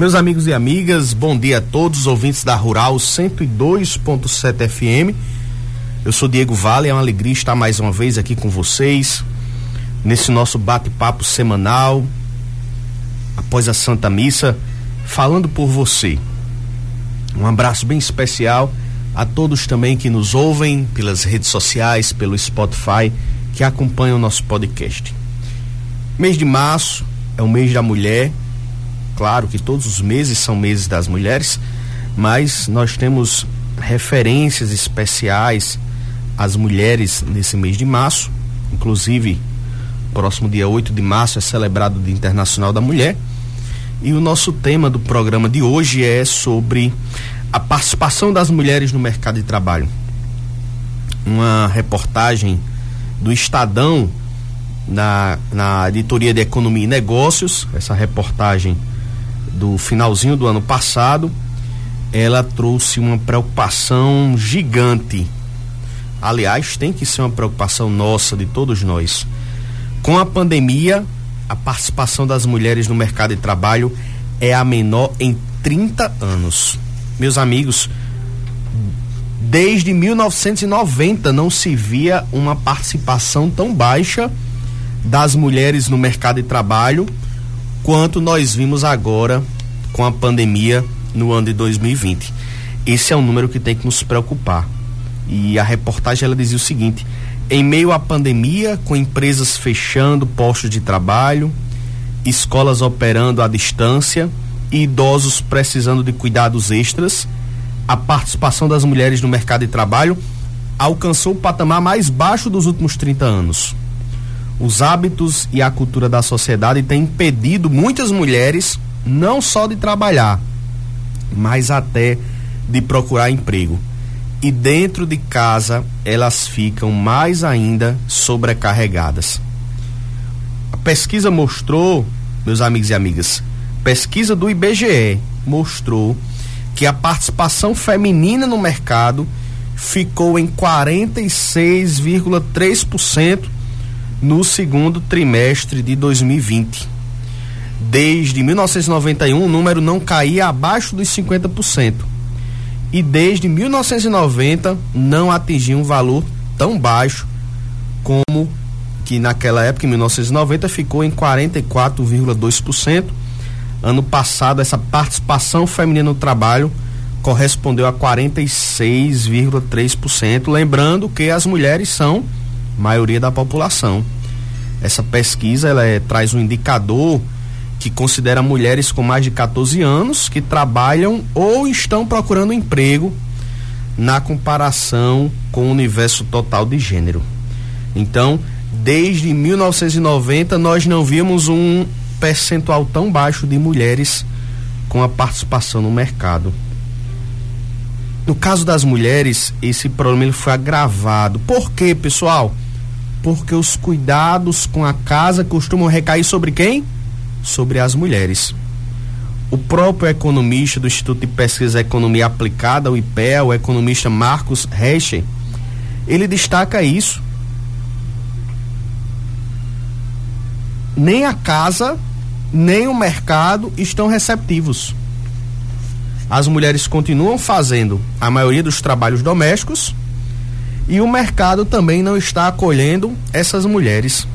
Meus amigos e amigas, bom dia a todos, ouvintes da Rural 102.7 FM. Eu sou Diego Vale, é uma alegria estar mais uma vez aqui com vocês nesse nosso bate-papo semanal após a Santa Missa, falando por você. Um abraço bem especial a todos também que nos ouvem pelas redes sociais, pelo Spotify, que acompanham o nosso podcast. Mês de março é o mês da mulher claro que todos os meses são meses das mulheres, mas nós temos referências especiais às mulheres nesse mês de março. Inclusive, próximo dia 8 de março é celebrado o Dia Internacional da Mulher. E o nosso tema do programa de hoje é sobre a participação das mulheres no mercado de trabalho. Uma reportagem do Estadão na, na editoria de Economia e Negócios. Essa reportagem do finalzinho do ano passado, ela trouxe uma preocupação gigante. Aliás, tem que ser uma preocupação nossa, de todos nós. Com a pandemia, a participação das mulheres no mercado de trabalho é a menor em 30 anos. Meus amigos, desde 1990 não se via uma participação tão baixa das mulheres no mercado de trabalho quanto nós vimos agora com a pandemia no ano de 2020. Esse é um número que tem que nos preocupar. E a reportagem ela dizia o seguinte: em meio à pandemia, com empresas fechando postos de trabalho, escolas operando à distância e idosos precisando de cuidados extras, a participação das mulheres no mercado de trabalho alcançou o patamar mais baixo dos últimos 30 anos. Os hábitos e a cultura da sociedade têm impedido muitas mulheres não só de trabalhar, mas até de procurar emprego. E dentro de casa elas ficam mais ainda sobrecarregadas. A pesquisa mostrou, meus amigos e amigas, pesquisa do IBGE mostrou que a participação feminina no mercado ficou em 46,3% no segundo trimestre de 2020. Desde 1991, o número não caía abaixo dos 50%. E desde 1990 não atingia um valor tão baixo como que naquela época, em 1990, ficou em 44,2%. Ano passado, essa participação feminina no trabalho correspondeu a 46,3%. Lembrando que as mulheres são maioria da população. Essa pesquisa ela é, traz um indicador que considera mulheres com mais de 14 anos que trabalham ou estão procurando emprego na comparação com o universo total de gênero. Então, desde 1990 nós não vimos um percentual tão baixo de mulheres com a participação no mercado. No caso das mulheres, esse problema foi agravado. Por quê, pessoal? Porque os cuidados com a casa costumam recair sobre quem? Sobre as mulheres. O próprio economista do Instituto de Pesquisa Economia Aplicada, o IPEA, o economista Marcos Reche, ele destaca isso. Nem a casa, nem o mercado estão receptivos. As mulheres continuam fazendo a maioria dos trabalhos domésticos e o mercado também não está acolhendo essas mulheres.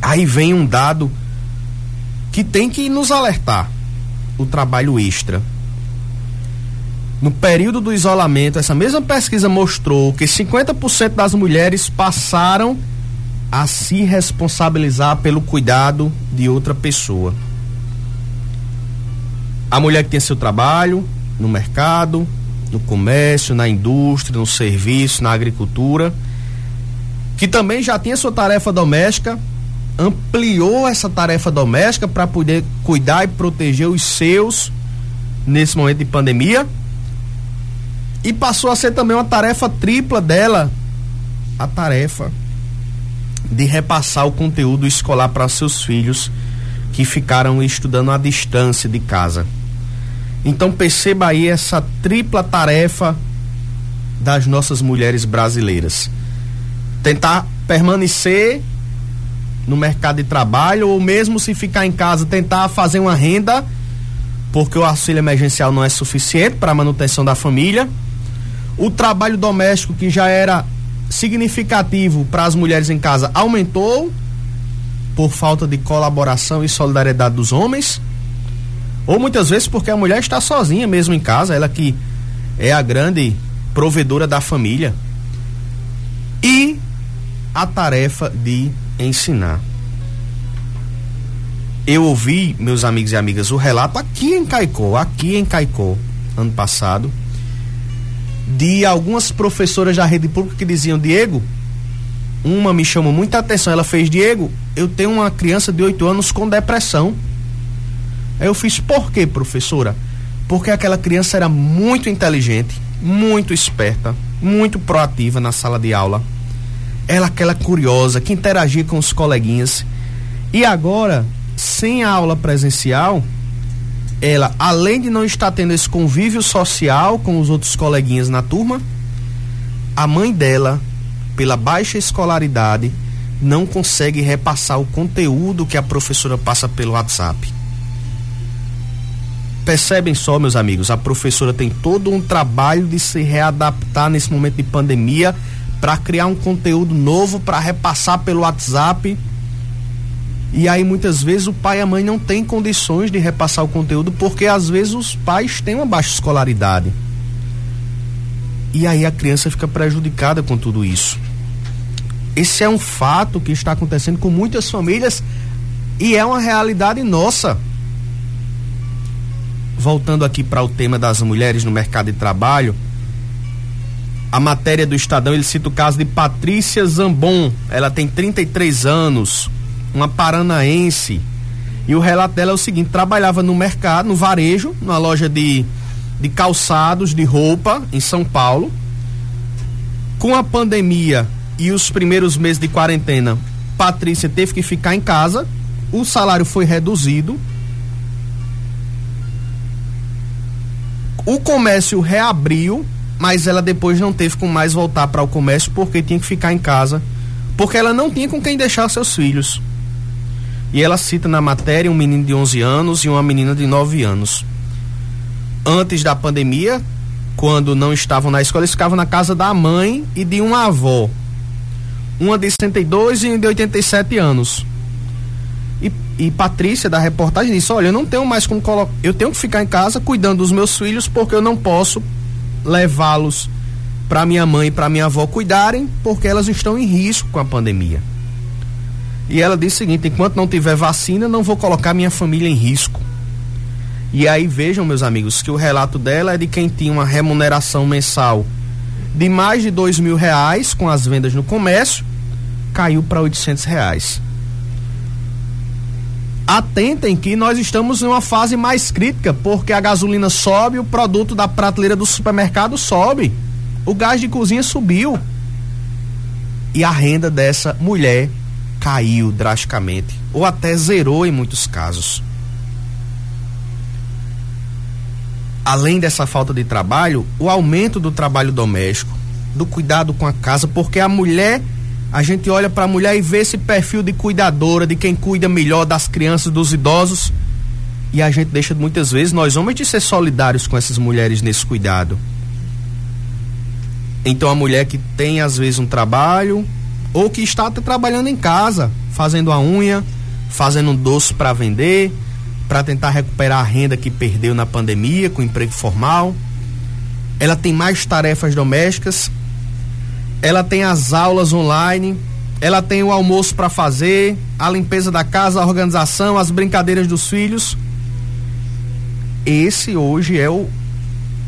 Aí vem um dado que tem que nos alertar: o trabalho extra. No período do isolamento, essa mesma pesquisa mostrou que 50% das mulheres passaram a se responsabilizar pelo cuidado de outra pessoa. A mulher que tem seu trabalho no mercado, no comércio, na indústria, no serviço, na agricultura, que também já tinha sua tarefa doméstica, ampliou essa tarefa doméstica para poder cuidar e proteger os seus nesse momento de pandemia. E passou a ser também uma tarefa tripla dela, a tarefa de repassar o conteúdo escolar para seus filhos que ficaram estudando à distância de casa. Então perceba aí essa tripla tarefa das nossas mulheres brasileiras. Tentar permanecer no mercado de trabalho ou mesmo se ficar em casa tentar fazer uma renda porque o auxílio emergencial não é suficiente para a manutenção da família. O trabalho doméstico que já era significativo para as mulheres em casa aumentou por falta de colaboração e solidariedade dos homens, ou muitas vezes porque a mulher está sozinha mesmo em casa, ela que é a grande provedora da família. E a tarefa de ensinar. Eu ouvi, meus amigos e amigas, o relato aqui em Caicó, aqui em Caicó, ano passado, de algumas professoras da rede pública que diziam: Diego, uma me chamou muita atenção. Ela fez: Diego, eu tenho uma criança de 8 anos com depressão. Aí eu fiz: Por quê, professora? Porque aquela criança era muito inteligente, muito esperta, muito proativa na sala de aula. Ela, aquela curiosa, que interagia com os coleguinhas. E agora, sem a aula presencial, ela, além de não estar tendo esse convívio social com os outros coleguinhas na turma, a mãe dela, pela baixa escolaridade, não consegue repassar o conteúdo que a professora passa pelo WhatsApp. Percebem só, meus amigos, a professora tem todo um trabalho de se readaptar nesse momento de pandemia para criar um conteúdo novo para repassar pelo WhatsApp e aí muitas vezes o pai e a mãe não têm condições de repassar o conteúdo porque às vezes os pais têm uma baixa escolaridade. E aí a criança fica prejudicada com tudo isso. Esse é um fato que está acontecendo com muitas famílias e é uma realidade nossa. Voltando aqui para o tema das mulheres no mercado de trabalho, a matéria do Estadão ele cita o caso de Patrícia Zambon. Ela tem 33 anos, uma paranaense. E o relato dela é o seguinte: trabalhava no mercado, no varejo, numa loja de, de calçados, de roupa, em São Paulo. Com a pandemia e os primeiros meses de quarentena, Patrícia teve que ficar em casa, o salário foi reduzido. O comércio reabriu, mas ela depois não teve com mais voltar para o comércio porque tinha que ficar em casa, porque ela não tinha com quem deixar seus filhos. E ela cita na matéria um menino de 11 anos e uma menina de 9 anos. Antes da pandemia, quando não estavam na escola, eles ficavam na casa da mãe e de uma avó. Uma de 62 e uma de 87 anos. E, Patrícia, da reportagem, disse: Olha, eu não tenho mais como colocar. Eu tenho que ficar em casa cuidando dos meus filhos porque eu não posso levá-los para minha mãe e para minha avó cuidarem porque elas estão em risco com a pandemia. E ela disse o seguinte: enquanto não tiver vacina, não vou colocar minha família em risco. E aí vejam, meus amigos, que o relato dela é de quem tinha uma remuneração mensal de mais de dois mil reais com as vendas no comércio, caiu para 800 reais. Atentem que nós estamos em uma fase mais crítica, porque a gasolina sobe, o produto da prateleira do supermercado sobe, o gás de cozinha subiu. E a renda dessa mulher caiu drasticamente ou até zerou em muitos casos. Além dessa falta de trabalho, o aumento do trabalho doméstico, do cuidado com a casa, porque a mulher, a gente olha para a mulher e vê esse perfil de cuidadora, de quem cuida melhor das crianças, dos idosos, e a gente deixa muitas vezes nós homens de ser solidários com essas mulheres nesse cuidado. Então a mulher que tem às vezes um trabalho, ou que está trabalhando em casa, fazendo a unha, fazendo um doce para vender, para tentar recuperar a renda que perdeu na pandemia com emprego formal. Ela tem mais tarefas domésticas. Ela tem as aulas online, ela tem o almoço para fazer, a limpeza da casa, a organização, as brincadeiras dos filhos. Esse hoje é o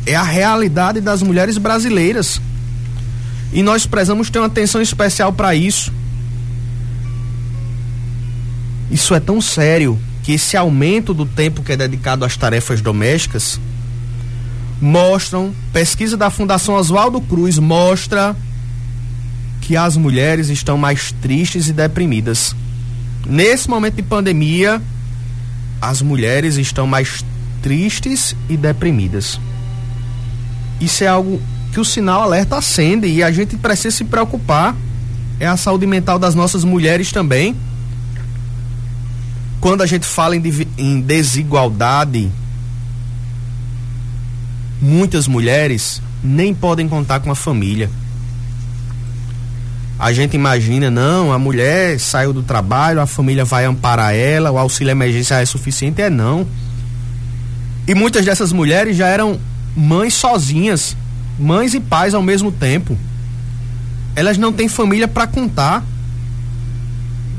é a realidade das mulheres brasileiras. E nós precisamos ter uma atenção especial para isso. Isso é tão sério que esse aumento do tempo que é dedicado às tarefas domésticas mostram, pesquisa da Fundação Oswaldo Cruz mostra que as mulheres estão mais tristes e deprimidas. Nesse momento de pandemia, as mulheres estão mais tristes e deprimidas. Isso é algo que o sinal alerta acende e a gente precisa se preocupar. É a saúde mental das nossas mulheres também. Quando a gente fala em, em desigualdade, muitas mulheres nem podem contar com a família. A gente imagina, não, a mulher saiu do trabalho, a família vai amparar ela, o auxílio emergência é suficiente, é não. E muitas dessas mulheres já eram mães sozinhas, mães e pais ao mesmo tempo. Elas não têm família para contar.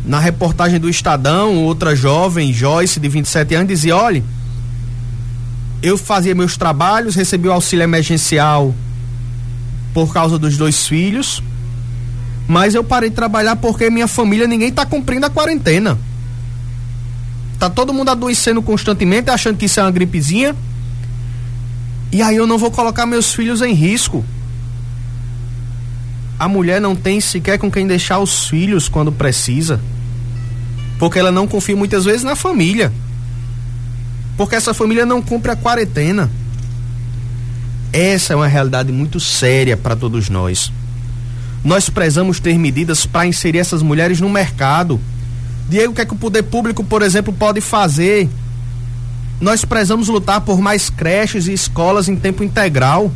Na reportagem do Estadão, outra jovem, Joyce, de 27 anos, dizia: olha, eu fazia meus trabalhos, recebi o auxílio emergencial por causa dos dois filhos, mas eu parei de trabalhar porque minha família ninguém está cumprindo a quarentena. Tá todo mundo adoecendo constantemente, achando que isso é uma gripezinha. E aí eu não vou colocar meus filhos em risco. A mulher não tem sequer com quem deixar os filhos quando precisa. Porque ela não confia muitas vezes na família. Porque essa família não cumpre a quarentena. Essa é uma realidade muito séria para todos nós. Nós precisamos ter medidas para inserir essas mulheres no mercado. Diego, o que é que o poder público, por exemplo, pode fazer nós precisamos lutar por mais creches e escolas em tempo integral.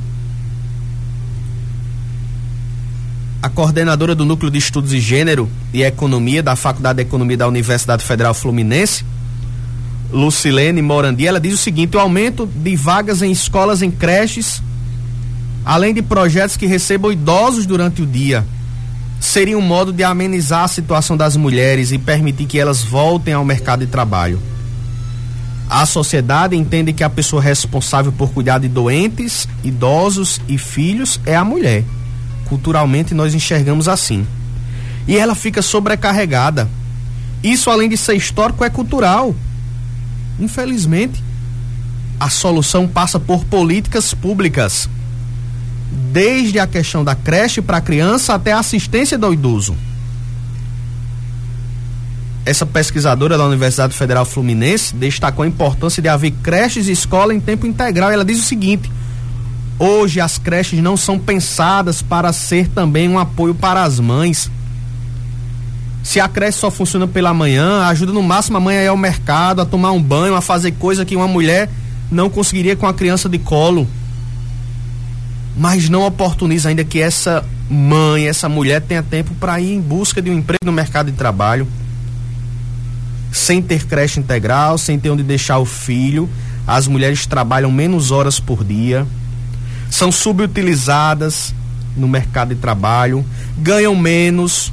A coordenadora do Núcleo de Estudos de Gênero e Economia da Faculdade de Economia da Universidade Federal Fluminense, Lucilene Morandi, ela diz o seguinte: o aumento de vagas em escolas em creches, além de projetos que recebam idosos durante o dia, seria um modo de amenizar a situação das mulheres e permitir que elas voltem ao mercado de trabalho. A sociedade entende que a pessoa responsável por cuidar de doentes, idosos e filhos é a mulher. Culturalmente nós enxergamos assim. E ela fica sobrecarregada. Isso, além de ser histórico, é cultural. Infelizmente, a solução passa por políticas públicas. Desde a questão da creche para a criança até a assistência do idoso essa pesquisadora da Universidade Federal Fluminense destacou a importância de haver creches e escola em tempo integral. Ela diz o seguinte: hoje as creches não são pensadas para ser também um apoio para as mães. Se a creche só funciona pela manhã, ajuda no máximo a mãe a ir ao mercado, a tomar um banho, a fazer coisa que uma mulher não conseguiria com a criança de colo. Mas não oportuniza ainda que essa mãe, essa mulher tenha tempo para ir em busca de um emprego no mercado de trabalho sem ter creche integral, sem ter onde deixar o filho. As mulheres trabalham menos horas por dia, são subutilizadas no mercado de trabalho, ganham menos.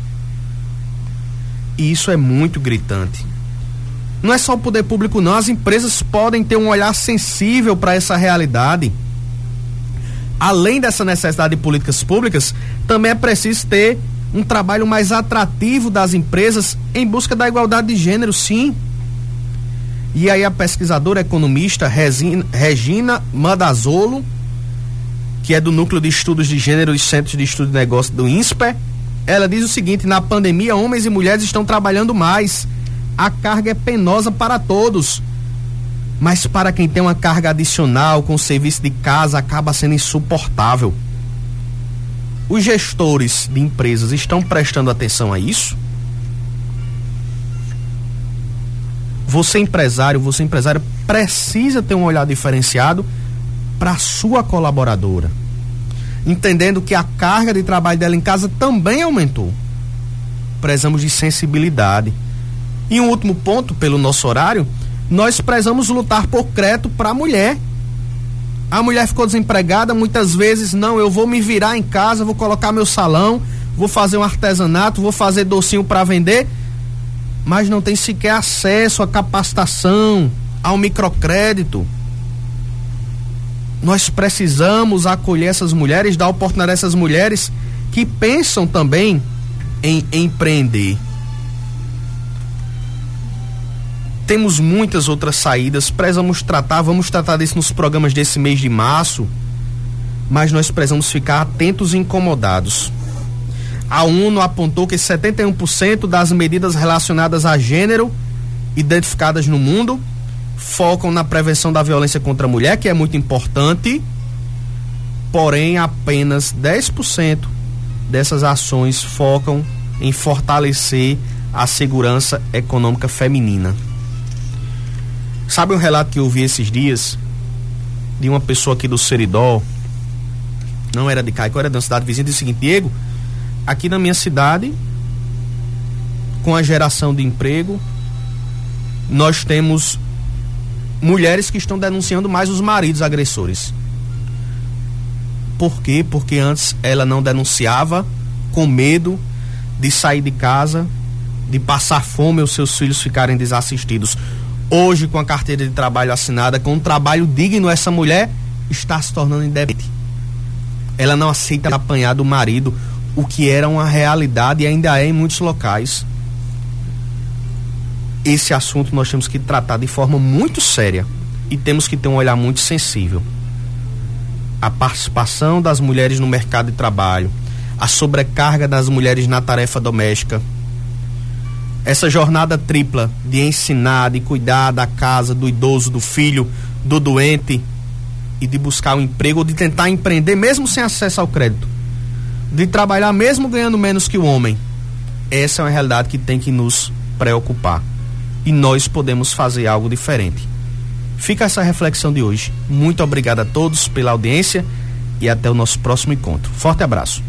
E isso é muito gritante. Não é só o poder público, não. As empresas podem ter um olhar sensível para essa realidade. Além dessa necessidade de políticas públicas, também é preciso ter um trabalho mais atrativo das empresas em busca da igualdade de gênero, sim. E aí a pesquisadora economista Regina, Madazolo, que é do Núcleo de Estudos de Gênero e Centros de Estudo de Negócio do INSPE, ela diz o seguinte: na pandemia, homens e mulheres estão trabalhando mais. A carga é penosa para todos. Mas para quem tem uma carga adicional com o serviço de casa, acaba sendo insuportável. Os gestores de empresas estão prestando atenção a isso? Você empresário, você empresário precisa ter um olhar diferenciado para sua colaboradora, entendendo que a carga de trabalho dela em casa também aumentou. Prezamos de sensibilidade. E um último ponto, pelo nosso horário, nós prezamos lutar por crédito para a mulher a mulher ficou desempregada, muitas vezes, não, eu vou me virar em casa, vou colocar meu salão, vou fazer um artesanato, vou fazer docinho para vender, mas não tem sequer acesso à capacitação, ao microcrédito. Nós precisamos acolher essas mulheres, dar oportunidade a essas mulheres que pensam também em empreender. Temos muitas outras saídas, precisamos tratar, vamos tratar disso nos programas desse mês de março, mas nós precisamos ficar atentos e incomodados. A ONU apontou que 71% das medidas relacionadas a gênero identificadas no mundo focam na prevenção da violência contra a mulher, que é muito importante, porém apenas 10% dessas ações focam em fortalecer a segurança econômica feminina. Sabe um relato que eu vi esses dias de uma pessoa aqui do Seridó, não era de Caicó, era uma cidade vizinha, disse o seguinte, Diego, aqui na minha cidade, com a geração de emprego, nós temos mulheres que estão denunciando mais os maridos agressores. Por quê? Porque antes ela não denunciava com medo de sair de casa, de passar fome os seus filhos ficarem desassistidos. Hoje, com a carteira de trabalho assinada, com um trabalho digno, essa mulher está se tornando independente. Ela não aceita apanhar do marido, o que era uma realidade e ainda é em muitos locais. Esse assunto nós temos que tratar de forma muito séria e temos que ter um olhar muito sensível. A participação das mulheres no mercado de trabalho, a sobrecarga das mulheres na tarefa doméstica, essa jornada tripla de ensinar, de cuidar da casa, do idoso, do filho, do doente e de buscar um emprego ou de tentar empreender mesmo sem acesso ao crédito, de trabalhar mesmo ganhando menos que o homem. Essa é uma realidade que tem que nos preocupar e nós podemos fazer algo diferente. Fica essa reflexão de hoje. Muito obrigado a todos pela audiência e até o nosso próximo encontro. Forte abraço.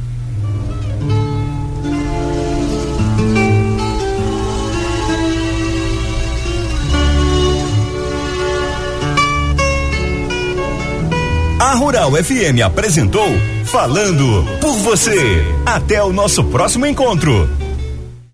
A Rural FM apresentou Falando por você. Até o nosso próximo encontro.